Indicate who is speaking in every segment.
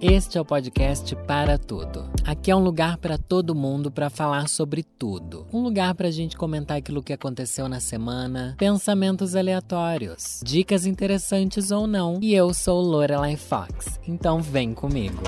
Speaker 1: Este é o podcast Para Tudo. Aqui é um lugar para todo mundo para falar sobre tudo. Um lugar para a gente comentar aquilo que aconteceu na semana, pensamentos aleatórios, dicas interessantes ou não. E eu sou Lorelai Fox, então vem comigo.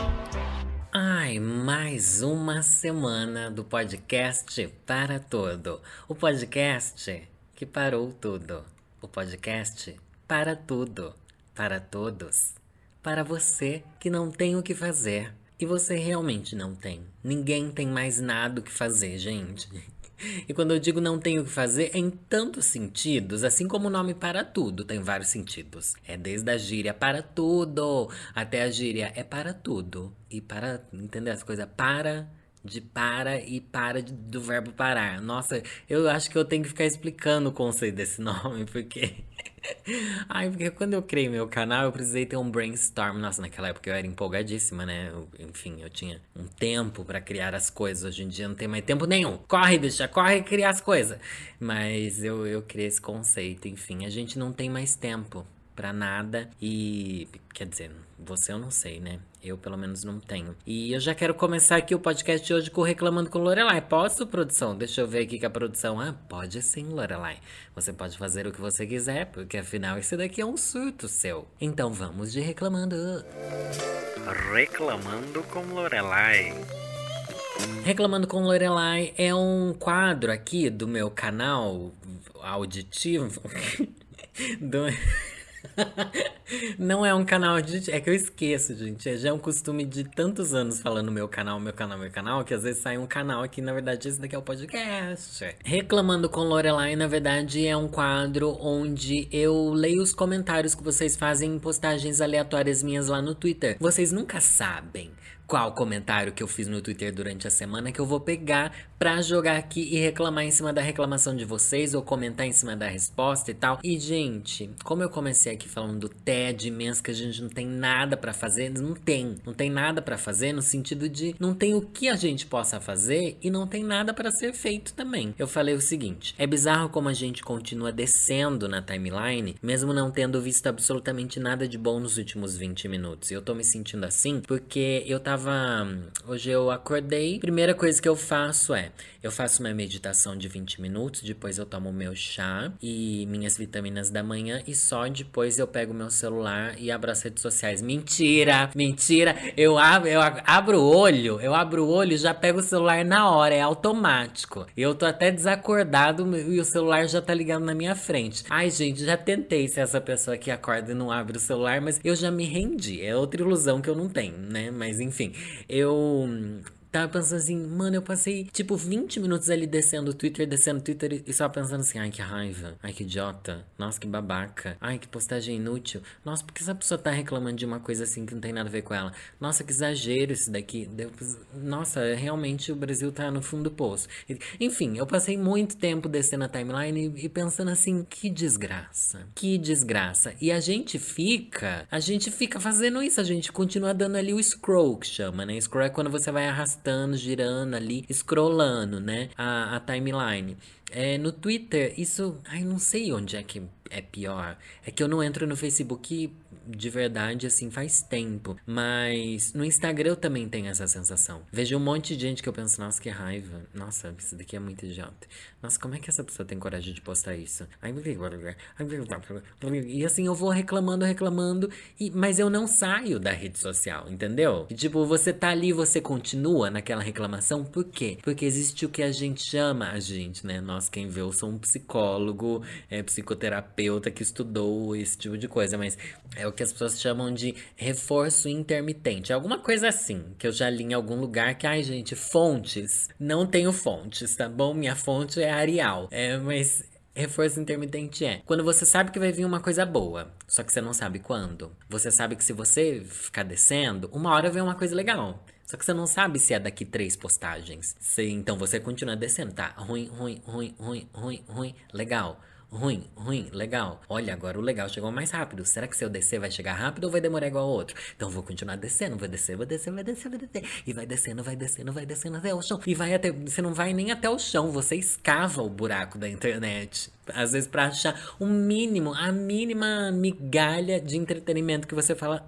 Speaker 1: Ai, mais uma semana do podcast Para Tudo. O podcast que parou tudo. O podcast para tudo, para todos para você que não tem o que fazer. E você realmente não tem. Ninguém tem mais nada o que fazer, gente. E quando eu digo não tenho o que fazer, é em tantos sentidos, assim como o nome para tudo tem vários sentidos. É desde a gíria para tudo até a gíria é para tudo. E para, entender as coisas? Para de para e para de, do verbo parar. Nossa, eu acho que eu tenho que ficar explicando o conceito desse nome, porque. Ai, porque quando eu criei meu canal, eu precisei ter um brainstorm. Nossa, naquela época eu era empolgadíssima, né? Eu, enfim, eu tinha um tempo para criar as coisas. Hoje em dia não tem mais tempo nenhum. Corre, bicha, corre criar as coisas. Mas eu, eu criei esse conceito. Enfim, a gente não tem mais tempo para nada e quer dizer, você eu não sei, né? Eu pelo menos não tenho. E eu já quero começar aqui o podcast de hoje com reclamando com Lorelai. Posso, produção? Deixa eu ver aqui que a produção. Ah, pode sim, Lorelai. Você pode fazer o que você quiser, porque afinal esse daqui é um surto seu. Então vamos de reclamando.
Speaker 2: Reclamando com Lorelai.
Speaker 1: Reclamando com Lorelai é um quadro aqui do meu canal auditivo. do... Não é um canal de. É que eu esqueço, gente. É, já é um costume de tantos anos falando meu canal, meu canal, meu canal, que às vezes sai um canal aqui, na verdade, esse daqui é o podcast. Reclamando com Lorelai, na verdade, é um quadro onde eu leio os comentários que vocês fazem em postagens aleatórias minhas lá no Twitter. Vocês nunca sabem qual comentário que eu fiz no Twitter durante a semana que eu vou pegar pra jogar aqui e reclamar em cima da reclamação de vocês ou comentar em cima da resposta e tal. E, gente, como eu comecei aqui falando do TED imenso que a gente não tem nada para fazer, não tem. Não tem nada para fazer no sentido de não tem o que a gente possa fazer e não tem nada para ser feito também. Eu falei o seguinte: é bizarro como a gente continua descendo na timeline, mesmo não tendo visto absolutamente nada de bom nos últimos 20 minutos. Eu tô me sentindo assim porque eu tava tava. Hoje eu acordei. Primeira coisa que eu faço é: eu faço uma meditação de 20 minutos, depois eu tomo meu chá e minhas vitaminas da manhã, e só depois eu pego meu celular e abro as redes sociais. Mentira! Mentira! Eu abro, eu abro o olho, eu abro o olho e já pego o celular na hora, é automático. Eu tô até desacordado e o celular já tá ligado na minha frente. Ai, gente, já tentei ser essa pessoa que acorda e não abre o celular, mas eu já me rendi. É outra ilusão que eu não tenho, né? Mas enfim eu Tava pensando assim, mano, eu passei tipo 20 minutos ali descendo o Twitter, descendo o Twitter e só pensando assim, ai que raiva, ai que idiota, nossa que babaca, ai que postagem inútil, nossa, por que essa pessoa tá reclamando de uma coisa assim que não tem nada a ver com ela? Nossa, que exagero isso daqui. Nossa, realmente o Brasil tá no fundo do poço. Enfim, eu passei muito tempo descendo a timeline e pensando assim, que desgraça, que desgraça. E a gente fica, a gente fica fazendo isso, a gente continua dando ali o scroll que chama, né? Scroll é quando você vai arrastando arrastando, girando ali, scrollando, né? A, a timeline. É, no Twitter, isso. Ai, não sei onde é que é pior. É que eu não entro no Facebook de verdade, assim, faz tempo. Mas no Instagram eu também tenho essa sensação. Vejo um monte de gente que eu penso, nossa, que raiva. Nossa, isso daqui é muito idiota. Nossa, como é que essa pessoa tem coragem de postar isso? E assim, eu vou reclamando, reclamando, e, mas eu não saio da rede social, entendeu? E, tipo, você tá ali, você continua naquela reclamação, por quê? Porque existe o que a gente chama, a gente, né? Nós, quem vê, eu sou um psicólogo, é, psicoterapeuta que estudou esse tipo de coisa, mas é o que as pessoas chamam de reforço intermitente. Alguma coisa assim, que eu já li em algum lugar que, ai, gente, fontes. Não tenho fontes, tá bom? Minha fonte é Arial. É, mas Reforço intermitente é quando você sabe que vai vir uma coisa boa, só que você não sabe quando. Você sabe que se você ficar descendo, uma hora vem uma coisa legal. Só que você não sabe se é daqui três postagens. Se, então você continua descendo, tá? Ruim, ruim, ruim, ruim, ruim, ruim, legal ruim, ruim, legal. Olha, agora o legal chegou mais rápido. Será que se eu descer vai chegar rápido ou vai demorar igual ao outro? Então vou continuar descendo, vou descer, vou descer, vai descer, vai descer. E vai descendo, vai descendo, vai descendo até o chão. E vai até. Você não vai nem até o chão, você escava o buraco da internet. Às vezes pra achar o mínimo, a mínima migalha de entretenimento que você fala.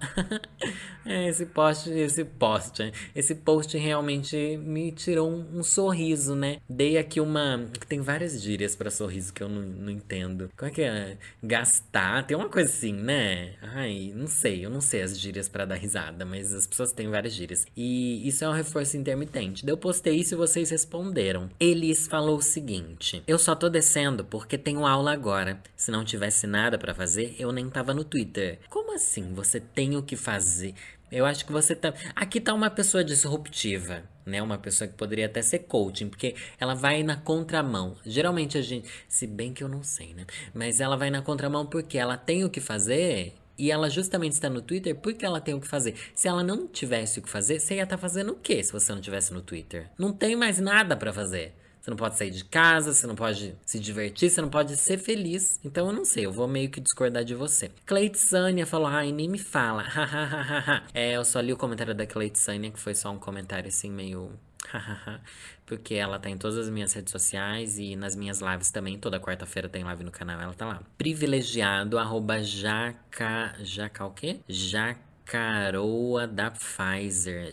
Speaker 1: é, esse post, esse post, esse post realmente me tirou um, um, sorriso, né? Dei aqui uma. Tem várias gírias para sorriso que eu não, não entendo. Como é que é? Gastar, tem uma coisa assim, né? Ai, não sei, eu não sei as gírias para dar risada, mas as pessoas têm várias gírias. E isso é um reforço intermitente. Eu postei isso e vocês responderam. Elis falou o seguinte: Eu só tô descendo porque tenho aula agora. Se não tivesse nada para fazer, eu nem tava no Twitter. Como assim você tem o que fazer? Eu acho que você tá. Aqui tá uma pessoa disruptiva, né? Uma pessoa que poderia até ser coaching, porque ela vai na contramão. Geralmente a gente. Se bem que eu não sei, né? Mas ela vai na contramão porque ela tem o que fazer. E ela justamente está no Twitter porque ela tem o que fazer. Se ela não tivesse o que fazer, você ia estar tá fazendo o quê se você não tivesse no Twitter? Não tem mais nada para fazer. Você não pode sair de casa, você não pode se divertir, você não pode ser feliz. Então eu não sei, eu vou meio que discordar de você. Cleitsânia falou, ai, nem me fala. é, eu só li o comentário da Cleitsânia, que foi só um comentário assim meio. Porque ela tá em todas as minhas redes sociais e nas minhas lives também. Toda quarta-feira tem live no canal, ela tá lá. Privilegiado, arroba jaca. Jaca o quê? Jaca Caroa da Pfizer.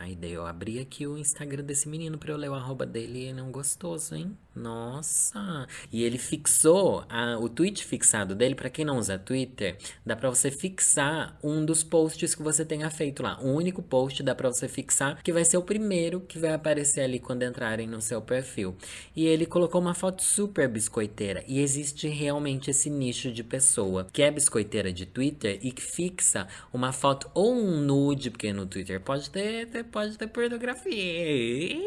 Speaker 1: Ai, daí eu abri aqui o Instagram desse menino pra eu ler o arroba dele ele é um gostoso, hein? Nossa! E ele fixou a, o tweet fixado dele. Para quem não usa Twitter, dá para você fixar um dos posts que você tenha feito lá. Um único post dá para você fixar, que vai ser o primeiro que vai aparecer ali quando entrarem no seu perfil. E ele colocou uma foto super biscoiteira. E existe realmente esse nicho de pessoa que é biscoiteira de Twitter e que fixa uma foto ou um nude, porque no Twitter pode ter, pode ter pornografia.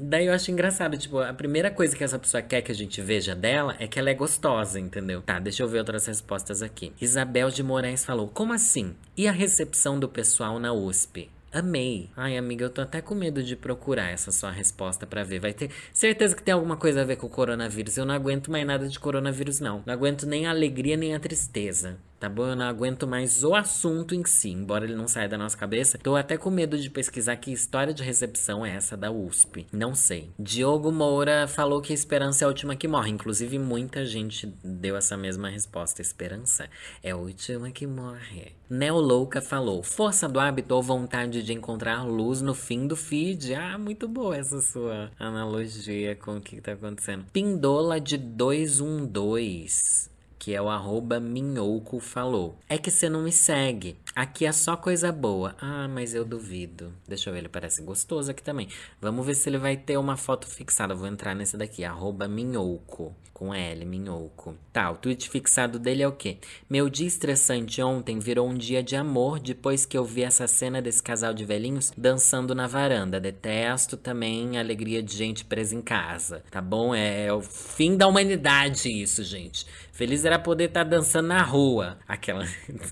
Speaker 1: Daí eu acho engraçado, tipo, a primeira coisa que essa pessoa quer que a gente veja dela é que ela é gostosa, entendeu? Tá, deixa eu ver outras respostas aqui. Isabel de Moraes falou: Como assim? E a recepção do pessoal na USP? Amei. Ai, amiga, eu tô até com medo de procurar essa sua resposta para ver. Vai ter certeza que tem alguma coisa a ver com o coronavírus. Eu não aguento mais nada de coronavírus, não. Não aguento nem a alegria nem a tristeza tá bom? Eu não aguento mais o assunto em si, embora ele não saia da nossa cabeça. Tô até com medo de pesquisar que história de recepção é essa da USP. Não sei. Diogo Moura falou que esperança é a última que morre. Inclusive, muita gente deu essa mesma resposta. Esperança é a última que morre. Neolouca falou: força do hábito ou vontade de encontrar luz no fim do feed. Ah, muito boa essa sua analogia com o que tá acontecendo. Pindola de 212 que é o arroba Minhouco falou. É que você não me segue. Aqui é só coisa boa. Ah, mas eu duvido. Deixa eu ver, ele parece gostoso aqui também. Vamos ver se ele vai ter uma foto fixada. Vou entrar nesse daqui, arroba Minhouco. Com L, Minhouco. Tá, o tweet fixado dele é o quê? Meu dia estressante ontem virou um dia de amor depois que eu vi essa cena desse casal de velhinhos dançando na varanda. Detesto também a alegria de gente presa em casa. Tá bom? É, é o fim da humanidade isso, gente. Feliz era poder estar tá dançando na rua. Aquela.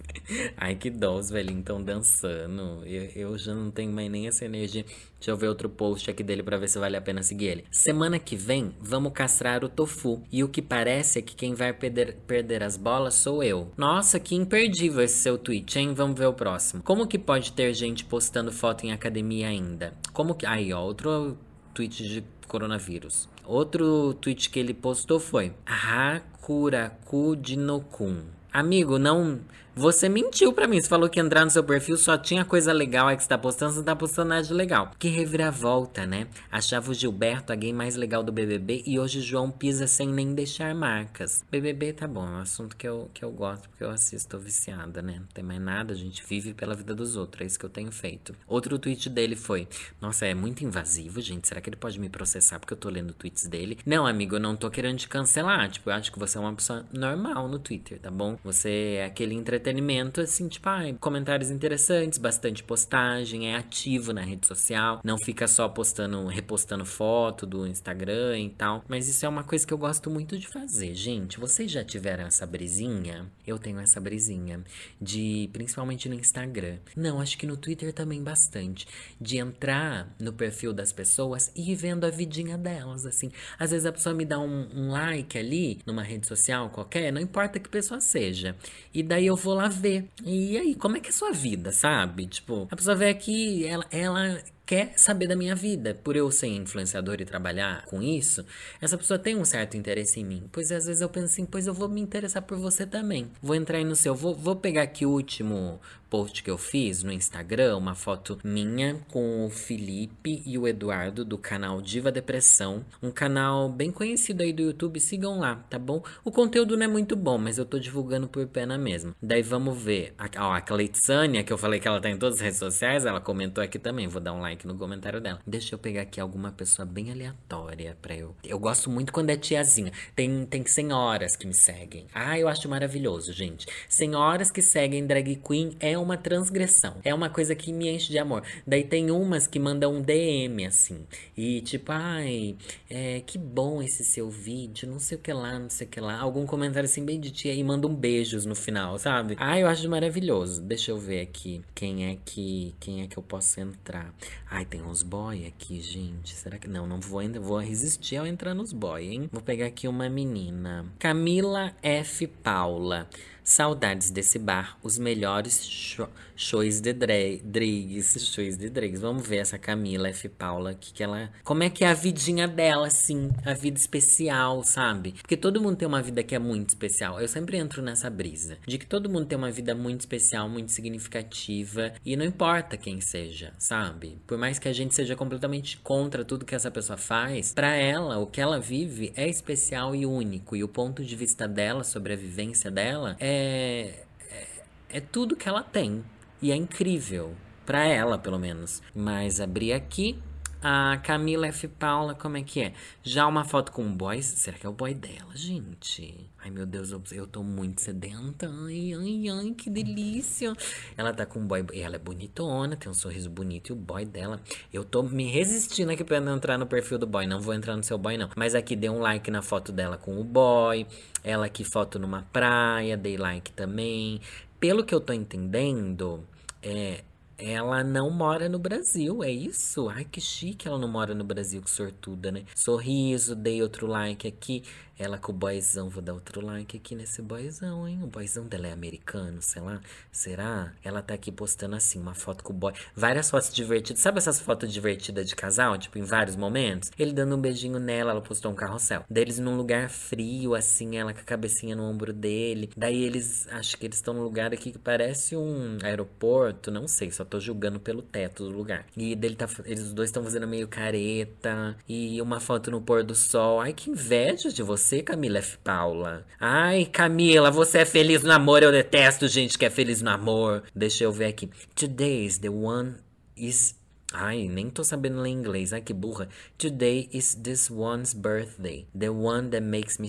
Speaker 1: Ai, que dó, os velhinhos estão dançando. Eu, eu, já não tenho mais nem essa energia. Deixa eu ver outro post aqui dele para ver se vale a pena seguir ele. Semana que vem, vamos castrar o tofu. E o que parece é que quem vai perder, perder as bolas sou eu. Nossa, que imperdível esse seu tweet, hein? Vamos ver o próximo. Como que pode ter gente postando foto em academia ainda? Como que. Aí, ó, outro tweet de coronavírus. Outro tweet que ele postou foi Hakuraku Dinokun. Amigo, não você mentiu para mim. Você falou que entrar no seu perfil só tinha coisa legal aí que você tá postando, você não tá postando nada de legal. Que reviravolta, né? Achava o Gilberto a gay mais legal do BBB e hoje João pisa sem nem deixar marcas. BBB tá bom, é um assunto que eu, que eu gosto porque eu assisto, tô viciada, né? Não tem mais nada, a gente vive pela vida dos outros, é isso que eu tenho feito. Outro tweet dele foi: Nossa, é muito invasivo, gente. Será que ele pode me processar porque eu tô lendo tweets dele? Não, amigo, eu não tô querendo te cancelar. Tipo, eu acho que você é uma pessoa normal no Twitter, tá bom? Você é aquele entretenimento entretenimento, assim, tipo, ah, comentários interessantes, bastante postagem, é ativo na rede social, não fica só postando, repostando foto do Instagram e tal. Mas isso é uma coisa que eu gosto muito de fazer, gente. Vocês já tiveram essa brisinha? Eu tenho essa brisinha de, principalmente no Instagram. Não, acho que no Twitter também bastante, de entrar no perfil das pessoas e ir vendo a vidinha delas, assim. Às vezes a pessoa me dá um, um like ali numa rede social qualquer, não importa que pessoa seja. E daí eu vou lá ver. E aí, como é que é a sua vida, sabe? Tipo, a pessoa vê aqui, ela, ela quer saber da minha vida. Por eu ser influenciador e trabalhar com isso, essa pessoa tem um certo interesse em mim. Pois às vezes eu penso assim, pois eu vou me interessar por você também. Vou entrar aí no seu, vou, vou pegar aqui o último post que eu fiz no Instagram, uma foto minha com o Felipe e o Eduardo do canal Diva Depressão, um canal bem conhecido aí do YouTube, sigam lá, tá bom? O conteúdo não é muito bom, mas eu tô divulgando por pena mesmo. Daí vamos ver, a, ó, a Cleitsânia, que eu falei que ela tá em todas as redes sociais, ela comentou aqui também, vou dar um like no comentário dela. Deixa eu pegar aqui alguma pessoa bem aleatória pra eu. Eu gosto muito quando é tiazinha. Tem, tem senhoras que me seguem. Ah, eu acho maravilhoso, gente. Senhoras que seguem drag queen é uma transgressão. É uma coisa que me enche de amor. Daí tem umas que mandam um DM assim. E tipo, ai, é, que bom esse seu vídeo, não sei o que lá, não sei o que lá. Algum comentário assim bem de tia e mandam beijos no final, sabe? Ah, eu acho maravilhoso. Deixa eu ver aqui quem é que quem é que eu posso entrar. Ai, tem uns boy aqui, gente. Será que não? Não vou ainda vou resistir ao entrar nos boy, hein? Vou pegar aqui uma menina. Camila F Paula. Saudades desse bar, os melhores shows de drags, shows de drags. Vamos ver essa Camila F. Paula, que, que ela, como é que é a vidinha dela, assim, a vida especial, sabe? Porque todo mundo tem uma vida que é muito especial. Eu sempre entro nessa brisa de que todo mundo tem uma vida muito especial, muito significativa e não importa quem seja, sabe? Por mais que a gente seja completamente contra tudo que essa pessoa faz, para ela o que ela vive é especial e único e o ponto de vista dela sobre a vivência dela é é, é, é tudo que ela tem. E é incrível. Pra ela, pelo menos. Mas abri aqui. A Camila F. Paula, como é que é? Já uma foto com um boy. Será que é o boy dela, gente? Ai, meu Deus, eu, eu tô muito sedenta. Ai, ai, ai, que delícia. Ela tá com um boy. Ela é bonitona, tem um sorriso bonito. E o boy dela. Eu tô me resistindo aqui pra não entrar no perfil do boy. Não vou entrar no seu boy, não. Mas aqui dei um like na foto dela com o boy. Ela aqui, foto numa praia. Dei like também. Pelo que eu tô entendendo, é, ela não mora no Brasil, é isso? Ai, que chique ela não mora no Brasil, que sortuda, né? Sorriso, dei outro like aqui. Ela com o boyzão, vou dar outro like aqui nesse boyzão, hein? O boyzão dela é americano, sei lá. Será? Ela tá aqui postando assim, uma foto com o boy. Várias fotos divertidas. Sabe essas fotos divertidas de casal? Tipo, em vários momentos? Ele dando um beijinho nela, ela postou um carrossel. Deles num lugar frio, assim, ela com a cabecinha no ombro dele. Daí eles, acho que eles estão num lugar aqui que parece um aeroporto, não sei, só tô julgando pelo teto do lugar. E dele tá, eles dois estão fazendo meio careta. E uma foto no pôr do sol. Ai, que inveja de você você, Camila F. Paula. Ai, Camila, você é feliz no amor. Eu detesto gente que é feliz no amor. Deixa eu ver aqui. Today's the one is. Ai, nem tô sabendo ler inglês. Ai, que burra. Today is this one's birthday. The one that makes me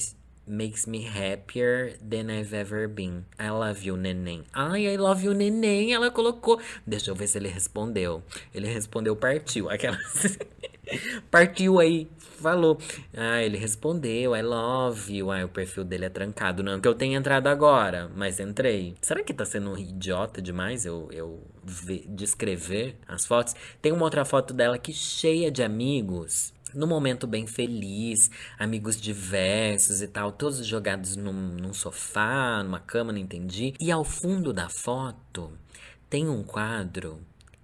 Speaker 1: makes me happier than I've ever been. I love you, neném. Ai, I love you, neném. Ela colocou. Deixa eu ver se ele respondeu. Ele respondeu, partiu. Aquela. partiu aí. Falou. Ah, ele respondeu, I love you. Ah, o perfil dele é trancado. Não que eu tenha entrado agora, mas entrei. Será que tá sendo idiota demais eu, eu ver, descrever as fotos? Tem uma outra foto dela aqui cheia de amigos no momento bem feliz, amigos diversos e tal, todos jogados num, num, sofá, numa cama, não entendi. E ao fundo da foto tem um quadro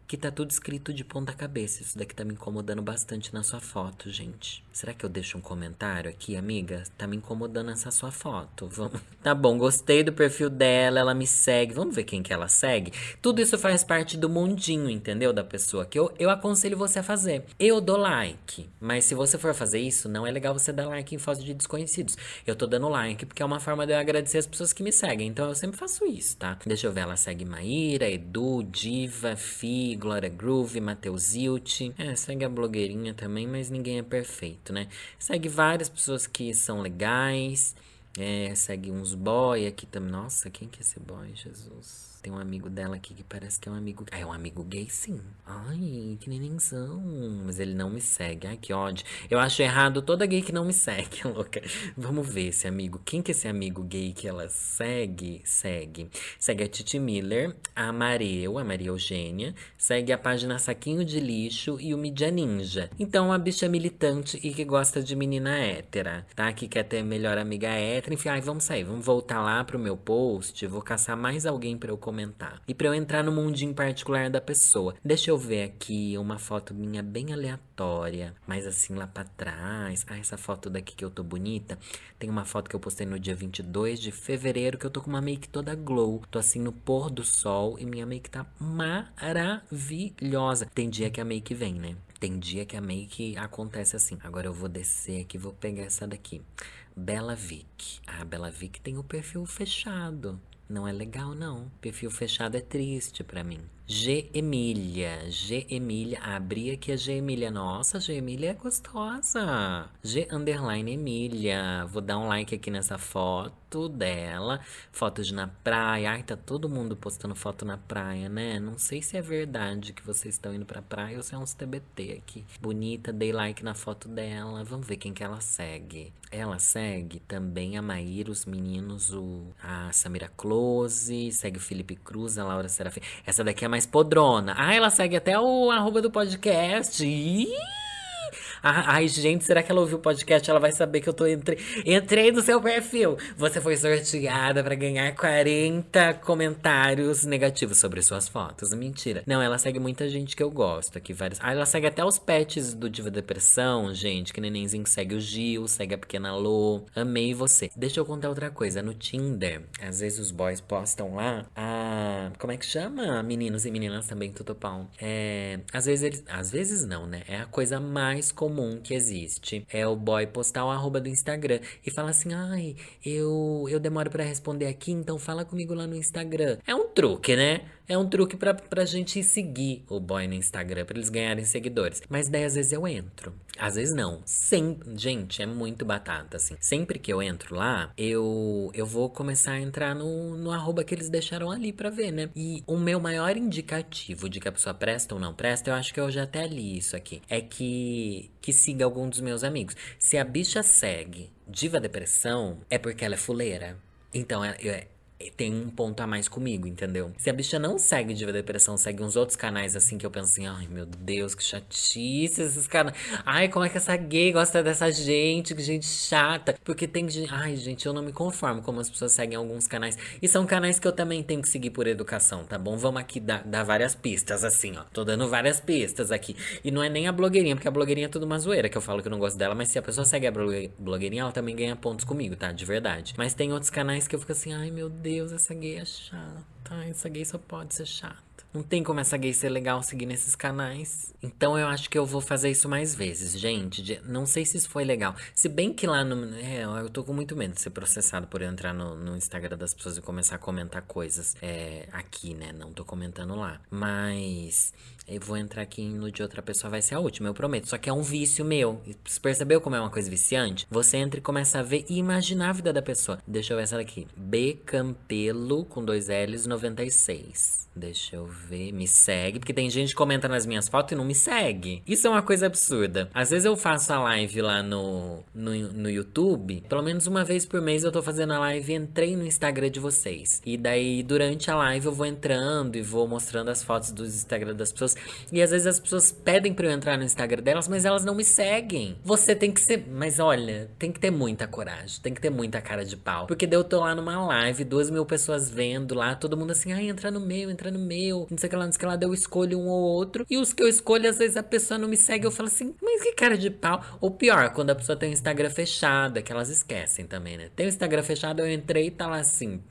Speaker 1: que tá tudo escrito de ponta cabeça. Isso daqui tá me incomodando bastante na sua foto, gente. Será que eu deixo um comentário aqui, amiga? Tá me incomodando essa sua foto. Vamos. Tá bom, gostei do perfil dela, ela me segue. Vamos ver quem que ela segue. Tudo isso faz parte do mundinho, entendeu? Da pessoa que eu, eu aconselho você a fazer. Eu dou like, mas se você for fazer isso, não é legal você dar like em fotos de desconhecidos. Eu tô dando like porque é uma forma de eu agradecer as pessoas que me seguem. Então eu sempre faço isso, tá? Deixa eu ver, ela segue Maíra, Edu, Diva, Fi, Glória Groove, Matheus Ilt. É, segue a blogueirinha também, mas ninguém é perfeito, né? Segue várias pessoas que são legais. É, segue uns boy aqui também. Nossa, quem que é esse boy, Jesus? Tem um amigo dela aqui que parece que é um amigo. Ah, é um amigo gay, sim. Ai, que nenenzão. Mas ele não me segue. Ai, que ódio. Eu acho errado toda gay que não me segue, louca. Vamos ver esse amigo. Quem que é esse amigo gay que ela segue? Segue. Segue a Titi Miller, a Mareu, a Maria Eugênia. Segue a página Saquinho de Lixo e o Mídia Ninja. Então, a bicha militante e que gosta de menina hétera, tá? Que quer ter melhor amiga hétera. Enfim, ai, vamos sair. Vamos voltar lá pro meu post. Vou caçar mais alguém pra eu comentar comentar. E para eu entrar no mundinho particular da pessoa, deixa eu ver aqui uma foto minha bem aleatória, mas assim lá para trás. Ah, essa foto daqui que eu tô bonita. Tem uma foto que eu postei no dia 22 de fevereiro que eu tô com uma make toda glow. Tô assim no pôr do sol e minha make tá maravilhosa. Tem dia que a make vem, né? Tem dia que a make acontece assim. Agora eu vou descer aqui, vou pegar essa daqui. Bela Vic. A ah, Bela Vic tem o perfil fechado. Não é legal, não. Perfil fechado é triste para mim. G Emília. G Emília. Abri aqui a G Emília. Nossa, G Emília é gostosa. G underline Emília. Vou dar um like aqui nessa foto dela. Fotos na praia. Ai, tá todo mundo postando foto na praia, né? Não sei se é verdade que vocês estão indo pra praia ou se é uns TBT aqui. Bonita, dei like na foto dela. Vamos ver quem que ela segue. Ela segue também a Maíra, os meninos, o, a Samira Close, segue o Felipe Cruz, a Laura Serafim. Essa daqui é mais podrona. Ah, ela segue até o arroba do podcast. Ih! Ah, ai, gente, será que ela ouviu o podcast? Ela vai saber que eu tô entre... entrei no seu perfil. Você foi sorteada para ganhar 40 comentários negativos sobre suas fotos. Mentira. Não, ela segue muita gente que eu gosto aqui. Vários... Ah, ela segue até os pets do Diva Depressão, gente. Que nenenzinho segue o Gil, segue a pequena Lô. Amei você. Deixa eu contar outra coisa. No Tinder, às vezes os boys postam lá a. Como é que chama? Meninos e meninas também, tutupão. É. Às vezes eles. Às vezes não, né? É a coisa mais comum que existe é o boy postar o arroba do Instagram e falar assim: ai, eu, eu demoro para responder aqui, então fala comigo lá no Instagram. É um truque, né? É um truque pra, pra gente seguir o boy no Instagram, pra eles ganharem seguidores. Mas daí às vezes eu entro. Às vezes não. Sempre, gente, é muito batata, assim. Sempre que eu entro lá, eu, eu vou começar a entrar no, no arroba que eles deixaram ali pra ver, né? E o meu maior indicativo de que a pessoa presta ou não presta, eu acho que eu já até li isso aqui. É que, que siga algum dos meus amigos. Se a bicha segue Diva Depressão, é porque ela é fuleira. Então, é, é tem um ponto a mais comigo, entendeu? Se a bicha não segue Diva Depressão, segue uns outros canais assim que eu penso assim, ai meu Deus, que chatice esses canais. Ai, como é que essa gay gosta dessa gente, que gente chata. Porque tem gente. Ai, gente, eu não me conformo como as pessoas seguem alguns canais. E são canais que eu também tenho que seguir por educação, tá bom? Vamos aqui dar, dar várias pistas, assim, ó. Tô dando várias pistas aqui. E não é nem a blogueirinha, porque a blogueirinha é tudo uma zoeira, que eu falo que eu não gosto dela, mas se a pessoa segue a blogueirinha, ela também ganha pontos comigo, tá? De verdade. Mas tem outros canais que eu fico assim, ai meu Deus. Deus, essa gay é chata. Essa gay só pode ser chata. Não tem como essa gay ser legal seguir nesses canais. Então eu acho que eu vou fazer isso mais vezes, gente. Não sei se isso foi legal. Se bem que lá no. É, eu tô com muito medo de ser processado por entrar no, no Instagram das pessoas e começar a comentar coisas é, aqui, né? Não tô comentando lá. Mas eu vou entrar aqui no de outra pessoa, vai ser a última, eu prometo. Só que é um vício meu. Você percebeu como é uma coisa viciante? Você entra e começa a ver e imaginar a vida da pessoa. Deixa eu ver essa daqui. B Campelo com dois L's 96. Deixa eu ver. Me segue. Porque tem gente que comenta nas minhas fotos e não me segue. Isso é uma coisa absurda. Às vezes eu faço a live lá no, no, no YouTube. Pelo menos uma vez por mês eu tô fazendo a live e entrei no Instagram de vocês. E daí, durante a live, eu vou entrando e vou mostrando as fotos dos Instagram das pessoas. E às vezes as pessoas pedem pra eu entrar no Instagram delas, mas elas não me seguem. Você tem que ser. Mas olha, tem que ter muita coragem. Tem que ter muita cara de pau. Porque daí eu tô lá numa live, duas mil pessoas vendo lá, todo mundo assim, ai, entra no meu, entra no meu. Não sei o que lá, não sei o que lá. Daí eu escolho um ou outro. E os que eu escolho, às vezes a pessoa não me segue. Eu falo assim, mas que cara de pau. Ou pior, quando a pessoa tem o Instagram fechado, é que elas esquecem também, né? Tem o Instagram fechado, eu entrei e tá lá assim.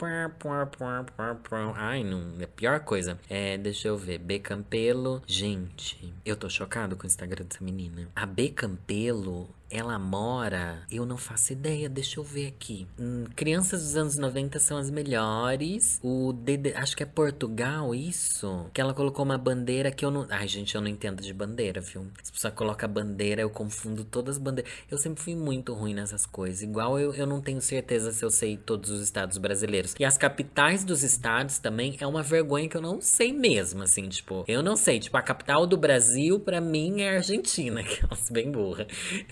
Speaker 1: Ai, não. É a pior coisa. É, deixa eu ver. B Campelo. Gente, eu tô chocado com o Instagram dessa menina. A B Campelo ela mora, eu não faço ideia, deixa eu ver aqui. Hum, crianças dos anos 90 são as melhores. O DD, acho que é Portugal, isso. Que ela colocou uma bandeira que eu não. Ai, gente, eu não entendo de bandeira, viu? Se a pessoa coloca bandeira, eu confundo todas as bandeiras. Eu sempre fui muito ruim nessas coisas. Igual eu, eu não tenho certeza se eu sei todos os estados brasileiros. E as capitais dos estados também é uma vergonha que eu não sei mesmo, assim, tipo, eu não sei. Tipo, a capital do Brasil, para mim, é Argentina, que é bem burra.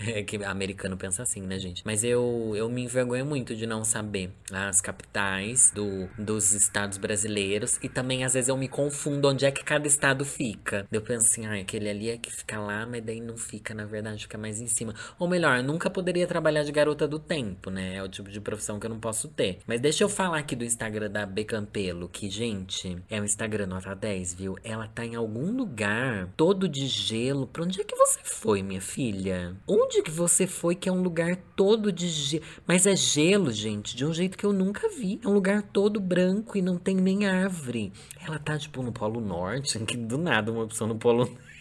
Speaker 1: É que americano pensa assim, né, gente? Mas eu, eu me envergonho muito de não saber as capitais do, dos estados brasileiros. E também, às vezes, eu me confundo onde é que cada estado fica. Eu penso assim, ah, aquele ali é que fica lá, mas daí não fica, na verdade, fica mais em cima. Ou melhor, eu nunca poderia trabalhar de garota do tempo, né? É o tipo de profissão que eu não posso ter. Mas deixa eu falar aqui do Instagram da B Campelo, que, gente, é um Instagram nota 10, viu? Ela tá em algum lugar todo de gelo. Pra onde é que você foi, minha filha? Onde que você foi que é um lugar todo de gelo? Mas é gelo, gente, de um jeito que eu nunca vi. É um lugar todo branco e não tem nem árvore. Ela tá, tipo, no Polo Norte, que do nada uma opção no Polo Norte.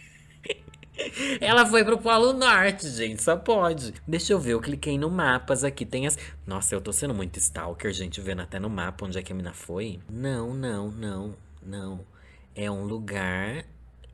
Speaker 1: Ela foi pro Polo Norte, gente, só pode. Deixa eu ver, eu cliquei no mapas aqui. Tem as. Nossa, eu tô sendo muito stalker, gente, vendo até no mapa onde é que a mina foi. Não, não, não, não. É um lugar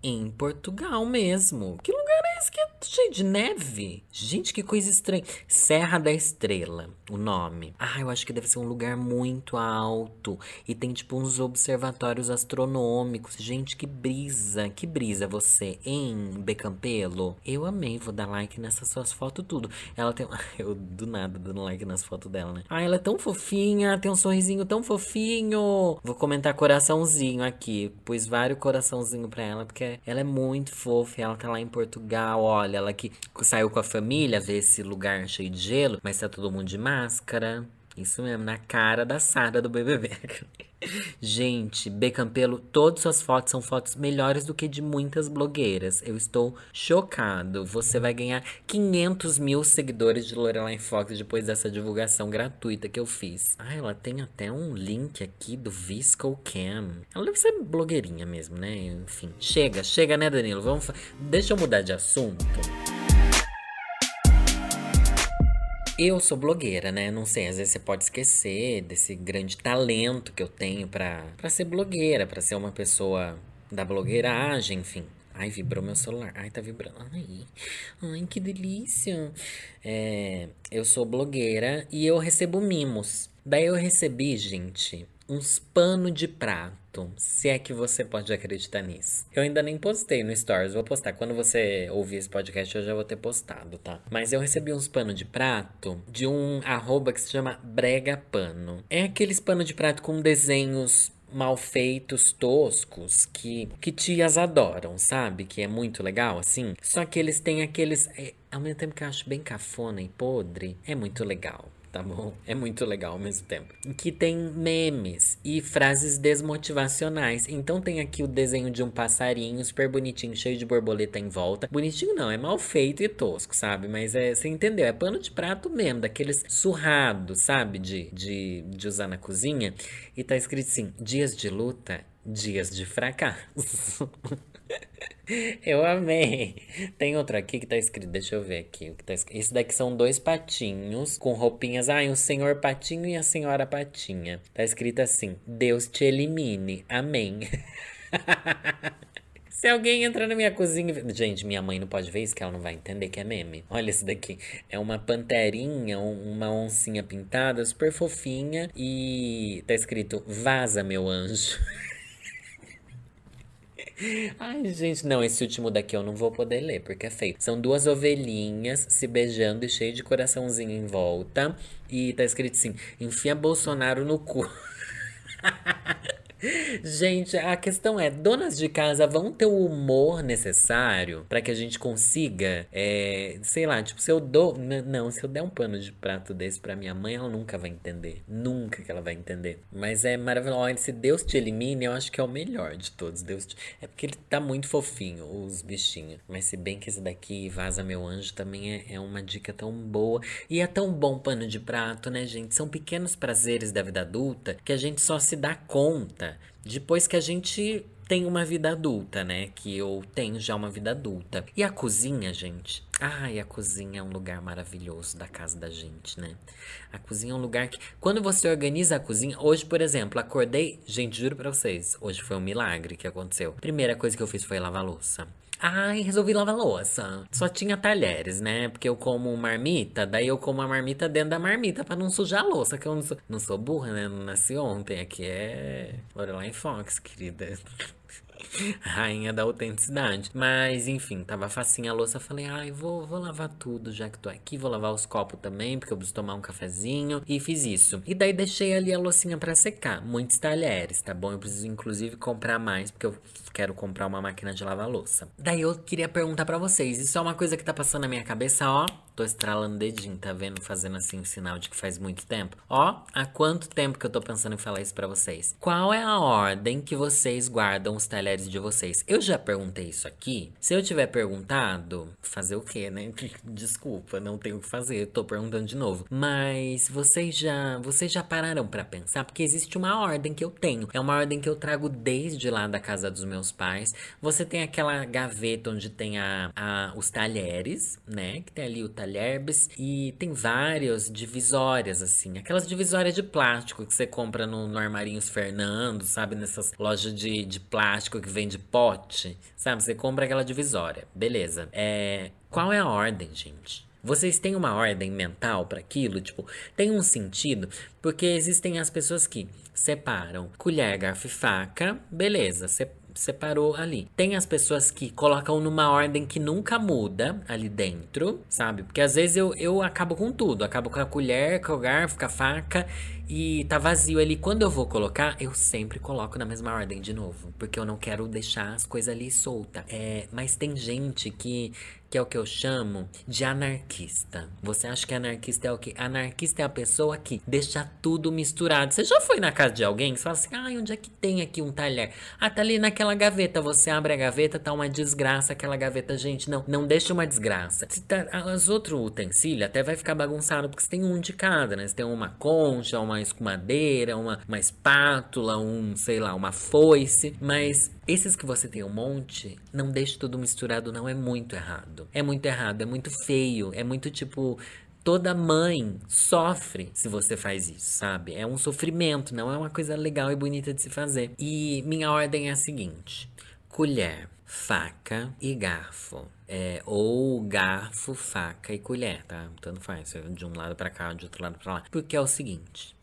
Speaker 1: em Portugal mesmo. Que lugar é esse que é cheio de neve? Gente, que coisa estranha. Serra da Estrela, o nome. Ah, eu acho que deve ser um lugar muito alto. E tem tipo uns observatórios astronômicos. Gente, que brisa. Que brisa você, em Becampelo. Eu amei, vou dar like nessas suas fotos tudo. Ela tem. Eu do nada dando like nas fotos dela, né? Ah, ela é tão fofinha, tem um sorrisinho tão fofinho. Vou comentar coraçãozinho aqui. Pus vários coraçãozinho pra ela, porque ela é muito fofa. Ela tá lá em Portugal, olha, ela que saiu com a família ver esse lugar cheio de gelo, mas tá todo mundo de máscara. Isso mesmo, na cara da Sara do BBB. Gente, B Campelo, todas suas fotos são fotos melhores do que de muitas blogueiras. Eu estou chocado. Você vai ganhar 500 mil seguidores de Lorelai Fox depois dessa divulgação gratuita que eu fiz. Ah, ela tem até um link aqui do Visco Cam. Ela deve ser blogueirinha mesmo, né? Enfim, chega, chega, né, Danilo? Vamos. Deixa eu mudar de assunto. Eu sou blogueira, né? Não sei, às vezes você pode esquecer desse grande talento que eu tenho para ser blogueira, para ser uma pessoa da blogueiragem, enfim. Ai, vibrou meu celular. Ai, tá vibrando. Ai, ai que delícia. É, eu sou blogueira e eu recebo mimos. Daí eu recebi, gente, uns pano de prato, se é que você pode acreditar nisso. Eu ainda nem postei no Stories, vou postar. Quando você ouvir esse podcast, eu já vou ter postado, tá? Mas eu recebi uns pano de prato de um arroba que se chama Brega Pano. É aqueles pano de prato com desenhos mal feitos, toscos, que, que tias adoram, sabe? Que é muito legal, assim. Só que eles têm aqueles. É, ao mesmo tempo que eu acho bem cafona e podre, é muito legal tá bom? É muito legal ao mesmo tempo. Que tem memes e frases desmotivacionais. Então tem aqui o desenho de um passarinho super bonitinho, cheio de borboleta em volta. Bonitinho não, é mal feito e tosco, sabe? Mas é, você entendeu? É pano de prato mesmo, daqueles surrados, sabe? De, de, de usar na cozinha. E tá escrito assim: dias de luta, dias de fracasso. Eu amei. Tem outro aqui que tá escrito, deixa eu ver aqui tá. Esse daqui são dois patinhos com roupinhas. Ah, o senhor patinho e a senhora patinha. Tá escrito assim: Deus te elimine. Amém. Se alguém entrar na minha cozinha. Gente, minha mãe não pode ver isso, que ela não vai entender que é meme. Olha esse daqui. É uma panterinha, uma oncinha pintada, super fofinha. E tá escrito: Vaza, meu anjo. Ai, gente, não, esse último daqui eu não vou poder ler, porque é feio. São duas ovelhinhas se beijando e cheio de coraçãozinho em volta. E tá escrito assim: enfia Bolsonaro no cu. Gente, a questão é: donas de casa vão ter o humor necessário para que a gente consiga, é, sei lá, tipo, se eu dou. Não, se eu der um pano de prato desse pra minha mãe, ela nunca vai entender. Nunca que ela vai entender. Mas é maravilhoso. Olha, se Deus te elimine, eu acho que é o melhor de todos. Deus te... É porque ele tá muito fofinho, os bichinhos. Mas se bem que esse daqui, Vaza Meu Anjo, também é, é uma dica tão boa. E é tão bom pano de prato, né, gente? São pequenos prazeres da vida adulta que a gente só se dá conta depois que a gente tem uma vida adulta, né? Que eu tenho já uma vida adulta. E a cozinha, gente, Ai, a cozinha é um lugar maravilhoso da casa da gente, né? A cozinha é um lugar que. Quando você organiza a cozinha. Hoje, por exemplo, acordei. Gente, juro pra vocês. Hoje foi um milagre que aconteceu. Primeira coisa que eu fiz foi lavar louça. Ai, resolvi lavar louça. Só tinha talheres, né? Porque eu como marmita, daí eu como a marmita dentro da marmita pra não sujar a louça, que eu não sou, não sou burra, né? Não nasci ontem. Aqui é Lorelai Fox, querida. Rainha da autenticidade. Mas, enfim, tava facinha a louça. Falei, ai, vou, vou lavar tudo já que tô aqui. Vou lavar os copos também, porque eu preciso tomar um cafezinho. E fiz isso. E daí deixei ali a loucinha para secar. Muitos talheres, tá bom? Eu preciso, inclusive, comprar mais, porque eu quero comprar uma máquina de lavar louça. Daí eu queria perguntar para vocês. Isso é uma coisa que tá passando na minha cabeça, ó. Tô estralando o dedinho, tá vendo? Fazendo assim um sinal de que faz muito tempo. Ó, há quanto tempo que eu tô pensando em falar isso para vocês? Qual é a ordem que vocês guardam os talheres de vocês? Eu já perguntei isso aqui. Se eu tiver perguntado, fazer o quê, né? Desculpa, não tenho o que fazer. Tô perguntando de novo. Mas vocês já, vocês já pararam para pensar? Porque existe uma ordem que eu tenho. É uma ordem que eu trago desde lá da casa dos meus pais. Você tem aquela gaveta onde tem a, a os talheres, né? Que tem ali o talher talherbes e tem várias divisórias, assim. Aquelas divisórias de plástico que você compra no, no Armarinhos Fernando, sabe? Nessas lojas de, de plástico que vende pote, sabe? Você compra aquela divisória. Beleza. É, qual é a ordem, gente? Vocês têm uma ordem mental para aquilo? Tipo, tem um sentido? Porque existem as pessoas que separam colher, garfo e faca, beleza, você separou ali. Tem as pessoas que colocam numa ordem que nunca muda ali dentro, sabe? Porque às vezes eu, eu acabo com tudo. Acabo com a colher, com o garfo, com a faca e tá vazio ali. Quando eu vou colocar, eu sempre coloco na mesma ordem de novo. Porque eu não quero deixar as coisas ali solta. É, mas tem gente que, que é o que eu chamo de anarquista. Você acha que anarquista é o quê? Anarquista é a pessoa que deixa tudo misturado. Você já foi na casa de alguém que fala assim: ai, onde é que tem aqui um talher? Ah, tá ali naquela gaveta. Você abre a gaveta, tá uma desgraça aquela gaveta. Gente, não, não deixa uma desgraça. Se tá, as outros utensílios até vai ficar bagunçado, porque você tem um de cada, né? Você tem uma concha, uma escumadeira, uma, uma espátula, um, sei lá, uma foice. Mas esses que você tem um monte, não deixe tudo misturado, não é muito errado. É muito errado, é muito feio, é muito tipo. Toda mãe sofre se você faz isso, sabe? É um sofrimento, não é uma coisa legal e bonita de se fazer. E minha ordem é a seguinte: colher, faca e garfo. É, ou garfo, faca e colher, tá? Tanto faz, de um lado para cá, de outro lado para lá. Porque é o seguinte: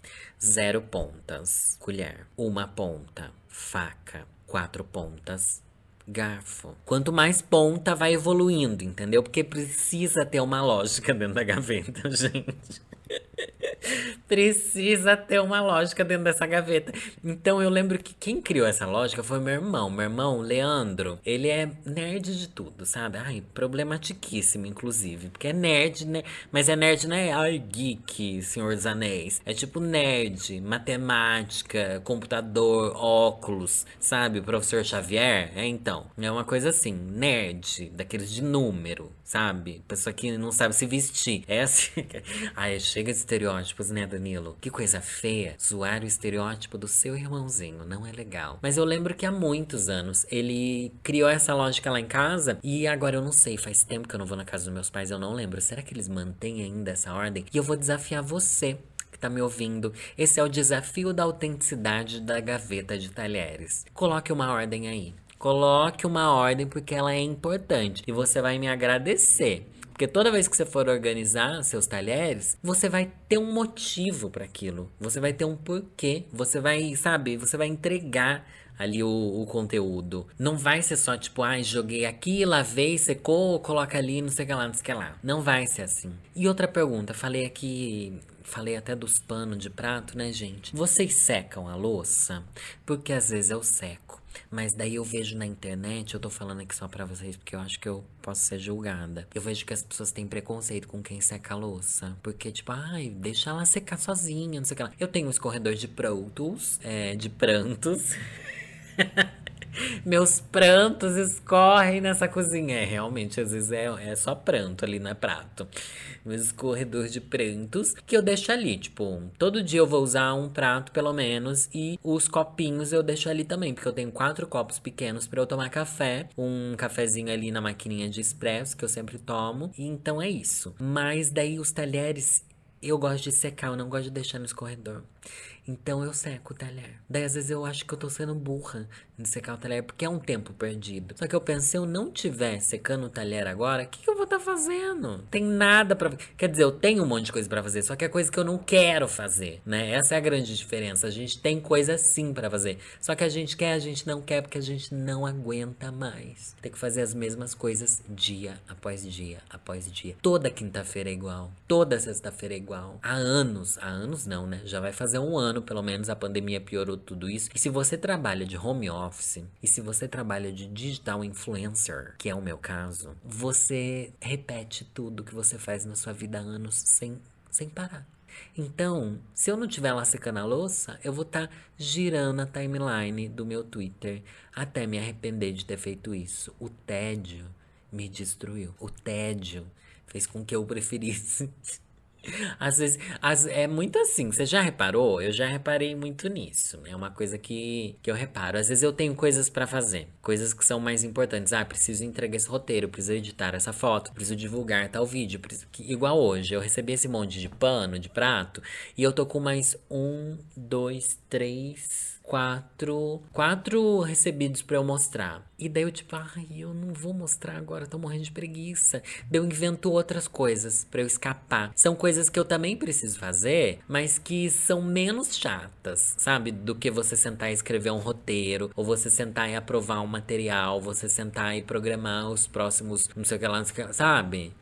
Speaker 1: zero pontas, colher. Uma ponta, faca. Quatro pontas, garfo. Quanto mais ponta, vai evoluindo, entendeu? Porque precisa ter uma lógica dentro da gaveta, gente. Precisa ter uma lógica dentro dessa gaveta. Então eu lembro que quem criou essa lógica foi meu irmão. Meu irmão, Leandro, ele é nerd de tudo, sabe? Ai, problematiquíssimo, inclusive. Porque é nerd, né? Mas é nerd, não é ai, geek, Senhor dos Anéis. É tipo nerd, matemática, computador, óculos, sabe? Professor Xavier. É então. É uma coisa assim, nerd, daqueles de número, sabe? Pessoa que não sabe se vestir. É assim. ai, chega de estereótipos, né, Danilo? Que coisa feia. Zoar o estereótipo do seu irmãozinho. Não é legal. Mas eu lembro que há muitos anos ele criou essa lógica lá em casa. E agora eu não sei. Faz tempo que eu não vou na casa dos meus pais. Eu não lembro. Será que eles mantêm ainda essa ordem? E eu vou desafiar você que tá me ouvindo. Esse é o desafio da autenticidade da gaveta de talheres. Coloque uma ordem aí. Coloque uma ordem porque ela é importante e você vai me agradecer. Porque toda vez que você for organizar seus talheres, você vai ter um motivo para aquilo. Você vai ter um porquê. Você vai, sabe, você vai entregar ali o, o, conteúdo. Não vai ser só tipo, ai, ah, joguei aqui, lavei, secou, coloca ali, não sei o que lá, não sei o que lá. Não vai ser assim. E outra pergunta, falei aqui. Falei até dos panos de prato, né, gente? Vocês secam a louça? Porque às vezes eu seco. Mas daí eu vejo na internet, eu tô falando aqui só pra vocês porque eu acho que eu posso ser julgada. Eu vejo que as pessoas têm preconceito com quem seca a louça. Porque, tipo, ai, deixa ela secar sozinha, não sei o que lá. Eu tenho um escorredor de prontos, é, de prantos. Meus prantos escorrem nessa cozinha. É, realmente, às vezes é, é só pranto ali, não é prato. Meus escorredor de prantos que eu deixo ali. Tipo, todo dia eu vou usar um prato, pelo menos. E os copinhos eu deixo ali também. Porque eu tenho quatro copos pequenos para eu tomar café. Um cafezinho ali na maquininha de expresso, que eu sempre tomo. E então é isso. Mas daí os talheres eu gosto de secar, eu não gosto de deixar no escorredor. Então eu seco o talher. Daí às vezes eu acho que eu tô sendo burra de secar o talher, porque é um tempo perdido. Só que eu penso, se eu não tiver secando o talher agora, o que, que, eu vou estar tá fazendo? Tem nada para Quer dizer, eu tenho um monte de coisa para fazer, só que é coisa que eu não quero fazer, né? Essa é a grande diferença. A gente tem coisa sim para fazer. Só que a gente quer, a gente não quer, porque a gente não aguenta mais. Tem que fazer as mesmas coisas dia após dia após dia. Toda quinta-feira é igual. Toda sexta-feira é igual. Há anos. Há anos não, né? Já vai fazer um ano, pelo menos, a pandemia piorou tudo isso. E se você trabalha de home office, e se você trabalha de digital influencer, que é o meu caso, você repete tudo que você faz na sua vida há anos sem, sem parar. Então, se eu não estiver lá secando a louça, eu vou estar tá girando a timeline do meu Twitter até me arrepender de ter feito isso. O tédio me destruiu. O tédio fez com que eu preferisse Às vezes, as, é muito assim. Você já reparou? Eu já reparei muito nisso. É uma coisa que, que eu reparo. Às vezes eu tenho coisas para fazer, coisas que são mais importantes. Ah, preciso entregar esse roteiro, preciso editar essa foto, preciso divulgar tal vídeo. Preciso... Igual hoje, eu recebi esse monte de pano, de prato, e eu tô com mais um, dois, três quatro, quatro recebidos para eu mostrar. E daí eu tipo, ai, eu não vou mostrar agora, tô morrendo de preguiça. Daí eu invento outras coisas para eu escapar. São coisas que eu também preciso fazer, mas que são menos chatas, sabe? Do que você sentar e escrever um roteiro, ou você sentar e aprovar um material, você sentar e programar os próximos, não sei o que lá, sabe?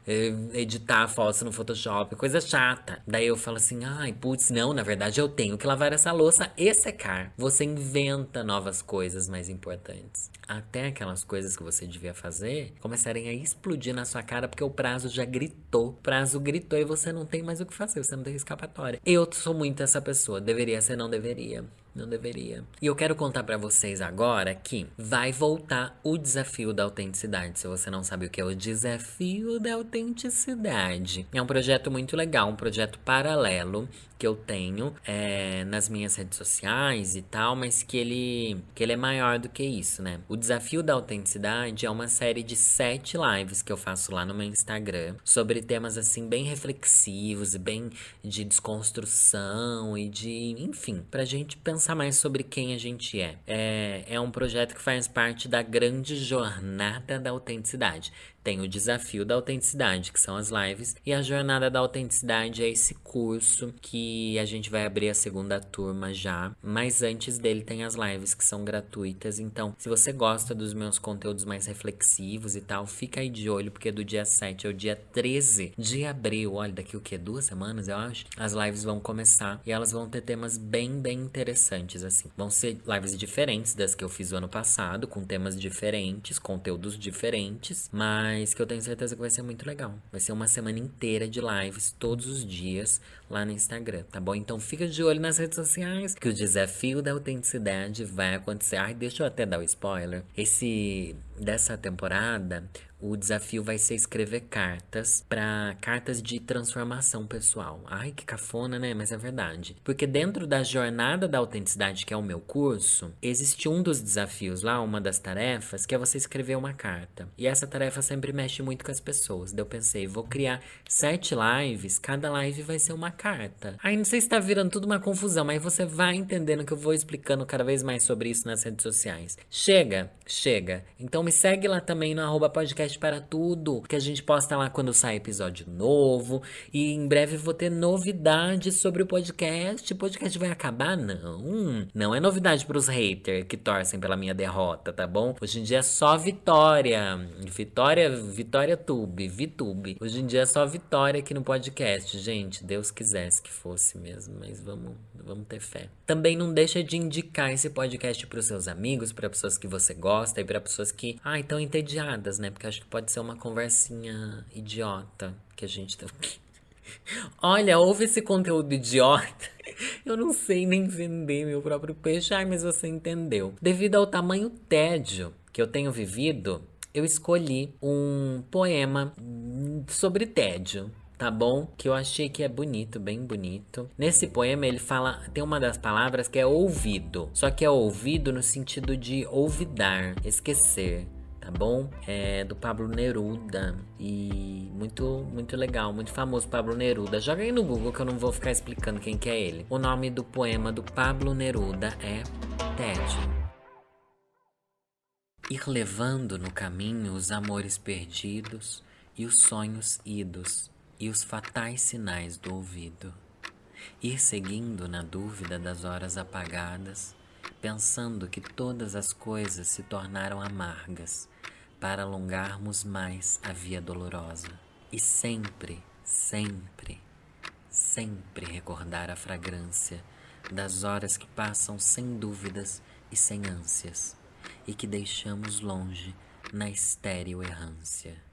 Speaker 1: Editar fotos no Photoshop, coisa chata. Daí eu falo assim, ai, putz, não, na verdade eu tenho que lavar essa louça e secar. Você inventa novas coisas mais importantes. Até aquelas coisas que você devia fazer começarem a explodir na sua cara porque o prazo já gritou. O prazo gritou e você não tem mais o que fazer, você não tem escapatória. Eu sou muito essa pessoa. Deveria ser, não deveria. Não deveria. E eu quero contar para vocês agora que vai voltar o desafio da autenticidade. Se você não sabe o que é o desafio da autenticidade, é um projeto muito legal, um projeto paralelo que eu tenho é, nas minhas redes sociais e tal, mas que ele, que ele é maior do que isso, né? O desafio da autenticidade é uma série de sete lives que eu faço lá no meu Instagram sobre temas assim bem reflexivos e bem de desconstrução e de, enfim, pra gente pensar pensar mais sobre quem a gente é. é. É um projeto que faz parte da grande jornada da autenticidade. Tem o desafio da autenticidade, que são as lives, e a jornada da autenticidade é esse curso que a gente vai abrir a segunda turma já. Mas antes dele tem as lives que são gratuitas. Então, se você gosta dos meus conteúdos mais reflexivos e tal, fica aí de olho, porque do dia 7 ao dia 13 de abril, olha, daqui o que? Duas semanas, eu acho. As lives vão começar e elas vão ter temas bem, bem interessantes, assim. Vão ser lives diferentes das que eu fiz o ano passado, com temas diferentes, conteúdos diferentes, mas mas que eu tenho certeza que vai ser muito legal. Vai ser uma semana inteira de lives, todos os dias, lá no Instagram, tá bom? Então fica de olho nas redes sociais, que o desafio da autenticidade vai acontecer. Ai, deixa eu até dar o um spoiler. Esse dessa temporada, o desafio vai ser escrever cartas para cartas de transformação pessoal. Ai, que cafona, né? Mas é verdade. Porque dentro da jornada da autenticidade, que é o meu curso, existe um dos desafios lá, uma das tarefas, que é você escrever uma carta. E essa tarefa sempre mexe muito com as pessoas. Daí eu pensei, vou criar sete lives, cada live vai ser uma carta. Aí não sei se tá virando tudo uma confusão, mas você vai entendendo que eu vou explicando cada vez mais sobre isso nas redes sociais. Chega, chega. Então me segue lá também no arroba podcast podcast para tudo, que a gente posta lá quando sai episódio novo. E em breve vou ter novidades sobre o podcast. O podcast vai acabar? Não. Não é novidade para os haters que torcem pela minha derrota, tá bom? Hoje em dia é só vitória. Vitória, Vitória Tube, Vitube. Hoje em dia é só vitória aqui no podcast, gente. Deus quisesse que fosse mesmo, mas vamos, vamos ter fé. Também não deixa de indicar esse podcast para os seus amigos, para pessoas que você gosta e para pessoas que, ah, estão entediadas, né? Porque acho que pode ser uma conversinha idiota que a gente tá. Olha, ouve esse conteúdo idiota Eu não sei nem vender meu próprio peixe. Ai, mas você entendeu. Devido ao tamanho tédio que eu tenho vivido, eu escolhi um poema sobre tédio tá bom? Que eu achei que é bonito, bem bonito. Nesse poema ele fala, tem uma das palavras que é ouvido, só que é ouvido no sentido de olvidar, esquecer tá bom? É do Pablo Neruda e muito muito legal, muito famoso Pablo Neruda. Joga aí no Google que eu não vou ficar explicando quem que é ele. O nome do poema do Pablo Neruda é Ted. Ir levando no caminho os amores perdidos e os sonhos idos e os fatais sinais do ouvido. Ir seguindo na dúvida das horas apagadas, pensando que todas as coisas se tornaram amargas para alongarmos mais a via dolorosa. E sempre, sempre, sempre recordar a fragrância das horas que passam sem dúvidas e sem ânsias, e que deixamos longe na estéril errância.